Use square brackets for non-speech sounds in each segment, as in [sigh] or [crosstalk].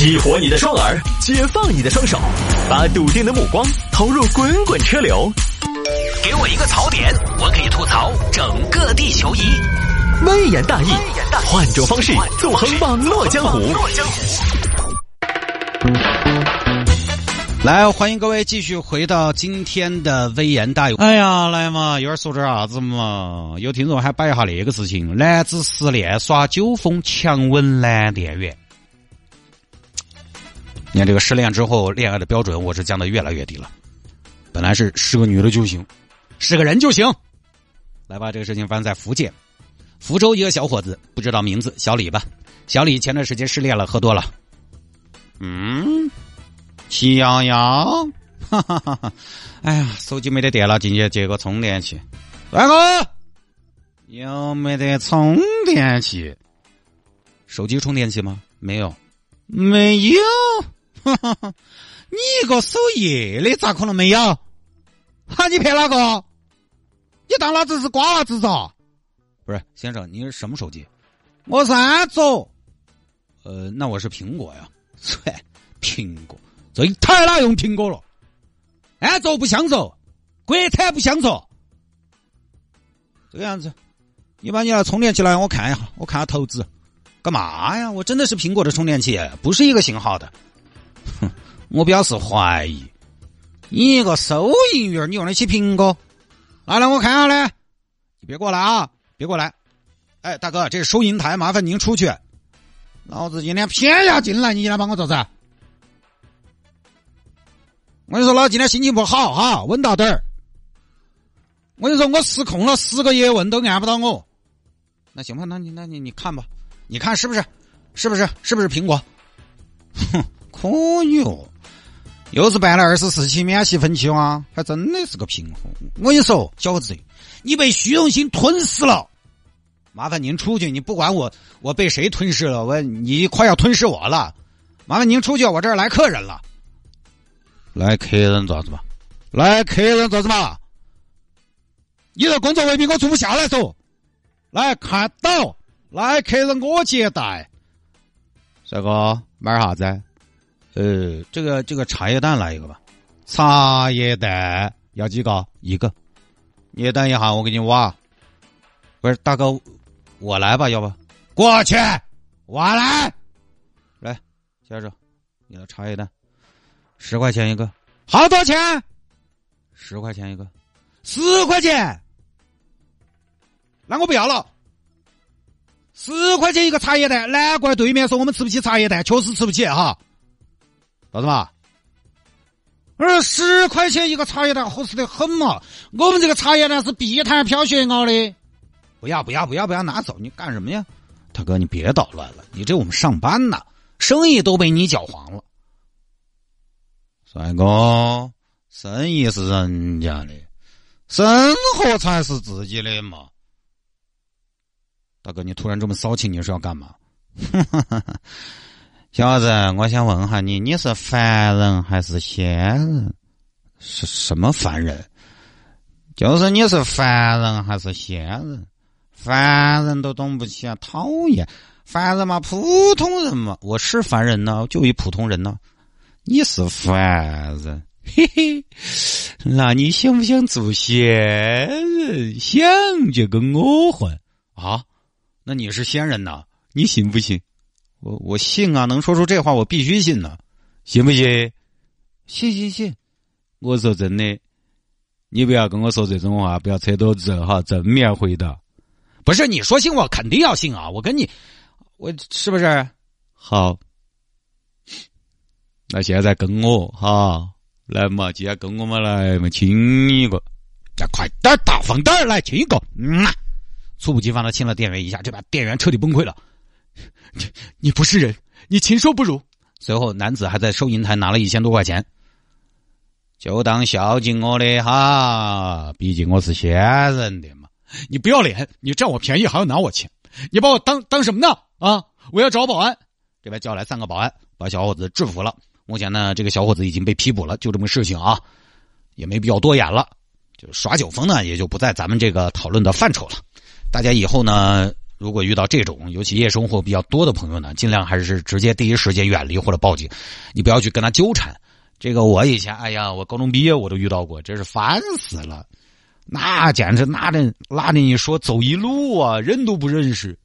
激活你的双耳，解放你的双手，把笃定的目光投入滚滚车流。给我一个槽点，我可以吐槽整个地球仪。微言大义，换种方式纵横网络江湖。来，欢迎各位继续回到今天的微言大义。哎呀，来嘛，有点说点啥子嘛？有听众还摆一下那个事情：男子失恋耍酒疯，强吻男店员。你看这个失恋之后，恋爱的标准我是降的越来越低了。本来是是个女的就行，是个人就行。来吧，这个事情发生在福建福州一个小伙子，不知道名字，小李吧。小李前段时间失恋了，喝多了。嗯，喜羊羊，哈哈哈哈！哎呀，手机没得电了，进去接个充电器。帅哥，有没得充电器？手机充电器吗？没有，没有。哈哈哈！你一个守夜的，咋可能没有？[laughs] 哈，你骗哪个？你当老子是瓜娃子嗦？不是，先生，你是什么手机？我是安卓。呃，那我是苹果呀。[laughs] 切，苹果，这一台哪用苹果了？安卓不享受，国产不享受。这个样子，你把你那充电器来，我看一下，我看下投资。干嘛呀？我真的是苹果的充电器，不是一个型号的。哼，[laughs] 我表示怀疑。你一个收银员，你用得起苹果？拿来，我看下嘞。你别过来啊！别过来！哎，大哥，这是收银台，麻烦您出去。老子今天偏要进来，你进来帮我做啥？我跟你说，老子今天心情不好哈，稳到点儿。我跟你说，我失控了，十个叶问都按不到我。那行吧，那你那你你看吧，你看是不是？是不是？是不是苹果？哼。可以哦，又是办了二十四期免息分期哇，还真的是个平衡。我跟你说，小伙子，你被虚荣心吞噬了。麻烦您出去，你不管我，我被谁吞噬了？我你快要吞噬我了。麻烦您出去，我这儿来客人了。来客人做啥子嘛？来客人做啥子嘛？你这工作文凭给我做不下来嗦。来看到，来客人我接待。帅哥，买啥子？呃，这个这个茶叶蛋来一个吧，茶叶蛋要几个？一个。你等一下，我给你挖。不是大哥，我来吧，要不过去，我来。来，接着，你的茶叶蛋，十块钱一个，好多钱？十块钱一个，十块钱。那我不要了，十块钱一个茶叶蛋，难怪对面说我们吃不起茶叶蛋，确实吃不起哈。老子嘛，而十块钱一个茶叶蛋，合适的很嘛！我们这个茶叶蛋是碧潭飘雪熬的，不要不要不要不要拿走！你干什么呀，大哥？你别捣乱了！你这我们上班呢，生意都被你搅黄了。帅哥，生意是人家的，生活才是自己的嘛！大哥，你突然这么骚气，你是要干嘛？[laughs] 小伙子，我想问下你，你是凡人还是仙人？是什么凡人？就是你是凡人还是仙人？凡人都懂不起啊，讨厌！凡人嘛，普通人嘛，我是凡人呢，就一普通人呢。你是凡人，嘿嘿，那你想不想做仙人？想就跟我混啊？那你是仙人呐？你信不信？我我信啊，能说出这话，我必须信呢，信不信？信信信！我说真的，你不要跟我说这种话，不要扯犊子哈，正面回答。不是你说信，我肯定要信啊！我跟你，我是不是？好，那现在跟我哈来嘛，既然跟我们来嘛，亲一个，再快点大方点来亲一个，嗯，猝不及防的亲了店员一下，这把店员彻底崩溃了。你 [laughs] 你不是人，你禽兽不如。随后，男子还在收银台拿了一千多块钱，就当孝敬我的哈，毕竟我是仙人的嘛。你不要脸，你占我便宜还要拿我钱，你把我当当什么呢？啊！我要找保安。这边叫来三个保安，把小伙子制服了。目前呢，这个小伙子已经被批捕了。就这么个事情啊，也没必要多言了。就耍酒疯呢，也就不在咱们这个讨论的范畴了。大家以后呢？如果遇到这种，尤其夜生活比较多的朋友呢，尽量还是直接第一时间远离或者报警，你不要去跟他纠缠。这个我以前，哎呀，我高中毕业我都遇到过，真是烦死了。那简直拉着拉着你说走一路啊，人都不认识。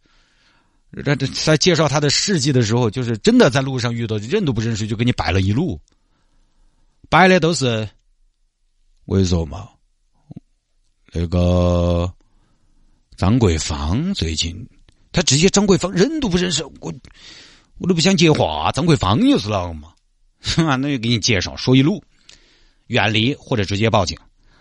这这在介绍他的事迹的时候，就是真的在路上遇到认都不认识，就给你摆了一路，摆的都是，我跟你说嘛，那个。张桂芳最近，他直接张桂芳人都不认识，我我都不想接话。张桂芳又是啷个嘛？是 [laughs] 吧？那就给你介绍说一路，远离或者直接报警。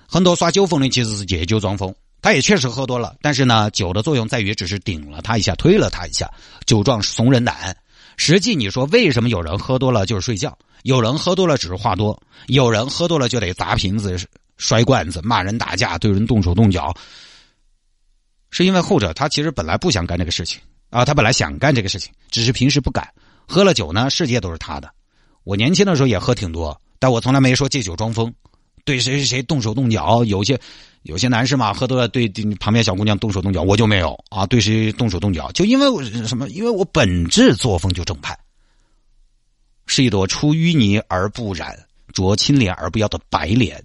很多耍酒疯的其实是借酒装疯，他也确实喝多了，但是呢，酒的作用在于只是顶了他一下，推了他一下，酒壮怂人胆。实际你说为什么有人喝多了就是睡觉，有人喝多了只是话多，有人喝多了就得砸瓶子、摔罐子、骂人、打架、对人动手动脚。是因为后者他其实本来不想干这个事情啊，他本来想干这个事情，只是平时不敢。喝了酒呢，世界都是他的。我年轻的时候也喝挺多，但我从来没说借酒装疯，对谁谁谁动手动脚。有些有些男士嘛，喝多了对旁边小姑娘动手动脚，我就没有啊，对谁动手动脚，就因为我什么？因为我本质作风就正派，是一朵出淤泥而不染、濯清涟而不要的白莲，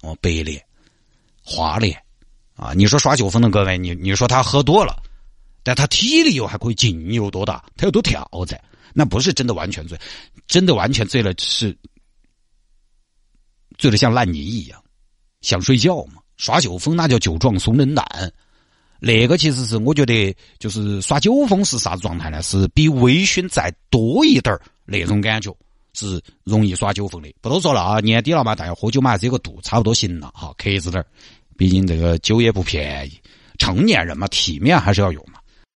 哦，白莲，华莲。啊，你说耍酒疯的各位，你你说他喝多了，但他体力又还可以，劲有多大？他有多跳在？那不是真的完全醉，真的完全醉了是醉的像烂泥一样，想睡觉嘛？耍酒疯那叫酒壮怂人胆，那个其实是我觉得就是耍酒疯是啥子状态呢？是比微醺再多一点儿那种感觉，是容易耍酒疯的。不多说了啊，年底了嘛，大家喝酒嘛，这个度差不多行了哈，克制点儿。毕竟这个酒也不便宜，成年人嘛，体面还是要有嘛。